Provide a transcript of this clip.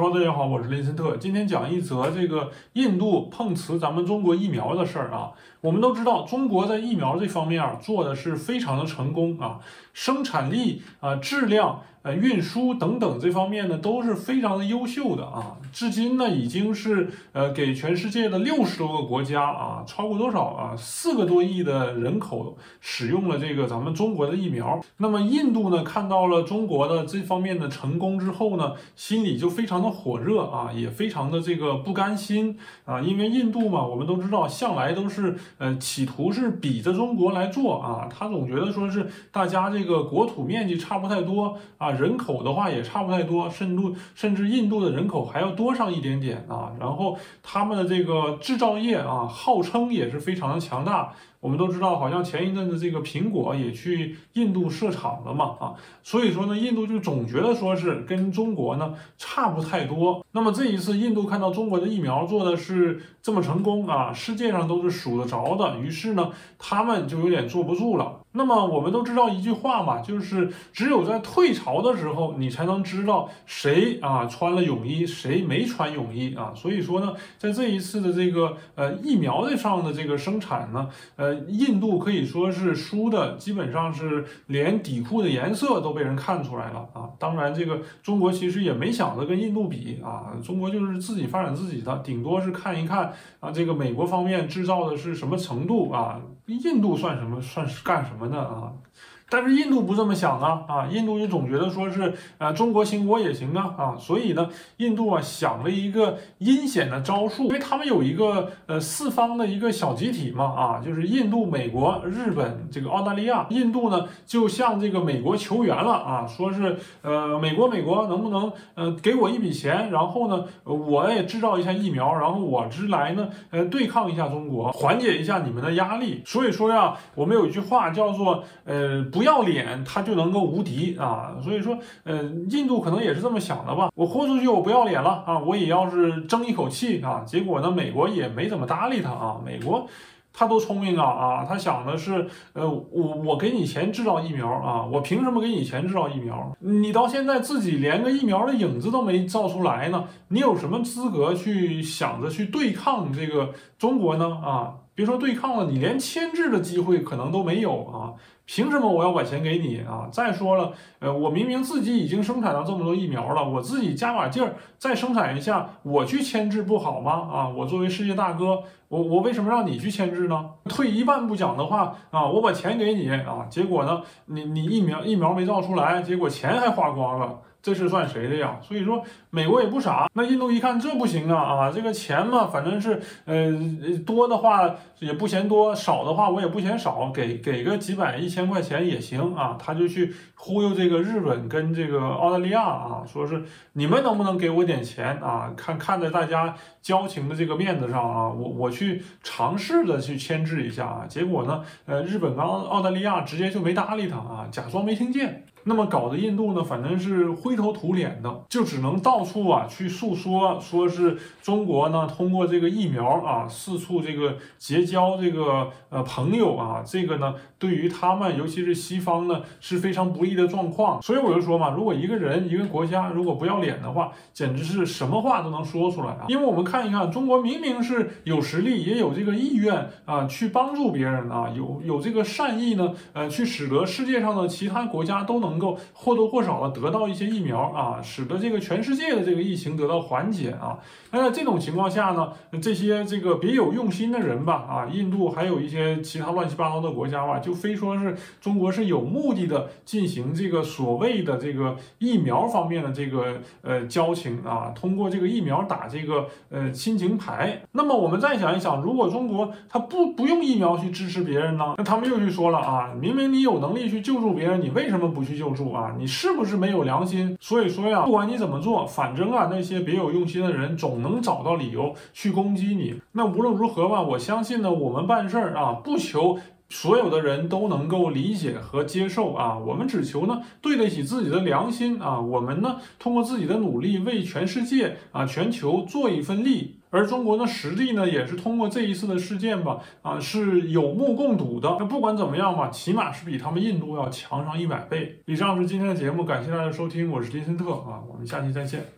Hello，大家好，我是林森特。今天讲一则这个印度碰瓷咱们中国疫苗的事儿啊。我们都知道，中国在疫苗这方面做的是非常的成功啊，生产力啊、质量、运输等等这方面呢都是非常的优秀的啊。至今呢已经是呃给全世界的六十多个国家啊，超过多少啊？四个多亿的人口使用了这个咱们中国的疫苗。那么印度呢看到了中国的这方面的成功之后呢，心里就非常。的火热啊，也非常的这个不甘心啊，因为印度嘛，我们都知道，向来都是呃企图是比着中国来做啊，他总觉得说是大家这个国土面积差不太多啊，人口的话也差不太多，甚至甚至印度的人口还要多上一点点啊，然后他们的这个制造业啊，号称也是非常的强大。我们都知道，好像前一阵子这个苹果也去印度设厂了嘛，啊，所以说呢，印度就总觉得说是跟中国呢差不太多。那么这一次，印度看到中国的疫苗做的是这么成功啊，世界上都是数得着的，于是呢，他们就有点坐不住了。那么我们都知道一句话嘛，就是只有在退潮的时候，你才能知道谁啊穿了泳衣，谁没穿泳衣啊。所以说呢，在这一次的这个呃疫苗的上的这个生产呢，呃，印度可以说是输的，基本上是连底裤的颜色都被人看出来了啊。当然，这个中国其实也没想着跟印度比啊，中国就是自己发展自己的，顶多是看一看啊，这个美国方面制造的是什么程度啊，印度算什么，算是干什么？的啊？但是印度不这么想啊啊！印度就总觉得说是呃中国兴国也行啊啊！所以呢，印度啊想了一个阴险的招数，因为他们有一个呃四方的一个小集体嘛啊，就是印度、美国、日本这个澳大利亚。印度呢就向这个美国求援了啊，说是呃美国美国能不能呃给我一笔钱，然后呢我也制造一下疫苗，然后我之来呢呃对抗一下中国，缓解一下你们的压力。所以说呀，我们有一句话叫做呃。不要脸，他就能够无敌啊！所以说，呃，印度可能也是这么想的吧。我豁出去，我不要脸了啊！我也要是争一口气啊！结果呢，美国也没怎么搭理他啊。美国他多聪明啊啊！他想的是，呃，我我给你钱制造疫苗啊，我凭什么给你钱制造疫苗？你到现在自己连个疫苗的影子都没造出来呢，你有什么资格去想着去对抗这个中国呢？啊，别说对抗了，你连牵制的机会可能都没有啊！凭什么我要把钱给你啊？再说了，呃，我明明自己已经生产了这么多疫苗了，我自己加把劲儿再生产一下，我去牵制不好吗？啊，我作为世界大哥，我我为什么让你去牵制呢？退一万步讲的话啊，我把钱给你啊，结果呢，你你疫苗疫苗没造出来，结果钱还花光了。这是算谁的呀？所以说美国也不傻，那印度一看这不行啊啊，这个钱嘛，反正是呃多的话也不嫌多，少的话我也不嫌少，给给个几百一千块钱也行啊。他就去忽悠这个日本跟这个澳大利亚啊，说是你们能不能给我点钱啊？看看在大家交情的这个面子上啊，我我去尝试的去牵制一下啊。结果呢，呃，日本跟澳澳大利亚直接就没搭理他啊，假装没听见。那么搞得印度呢，反正是灰头土脸的，就只能到处啊去诉说，说是中国呢通过这个疫苗啊四处这个结交这个呃朋友啊，这个呢对于他们，尤其是西方呢是非常不利的状况。所以我就说嘛，如果一个人一个国家如果不要脸的话，简直是什么话都能说出来啊。因为我们看一看，中国明明是有实力，也有这个意愿啊去帮助别人啊，有有这个善意呢，呃去使得世界上的其他国家都能。能够或多或少的得到一些疫苗啊，使得这个全世界的这个疫情得到缓解啊。那在这种情况下呢，这些这个别有用心的人吧啊，印度还有一些其他乱七八糟的国家吧，就非说是中国是有目的的进行这个所谓的这个疫苗方面的这个呃交情啊，通过这个疫苗打这个呃亲情牌。那么我们再想一想，如果中国他不不用疫苗去支持别人呢？那他们又去说了啊，明明你有能力去救助别人，你为什么不去救？助啊，你是不是没有良心？所以说呀，不管你怎么做，反正啊，那些别有用心的人总能找到理由去攻击你。那无论如何吧，我相信呢，我们办事儿啊，不求所有的人都能够理解和接受啊，我们只求呢，对得起自己的良心啊。我们呢，通过自己的努力，为全世界啊，全球做一份力。而中国的，实力呢，也是通过这一次的事件吧，啊，是有目共睹的。那不管怎么样吧，起码是比他们印度要强上一百倍。以上是今天的节目，感谢大家收听，我是林森特啊，我们下期再见。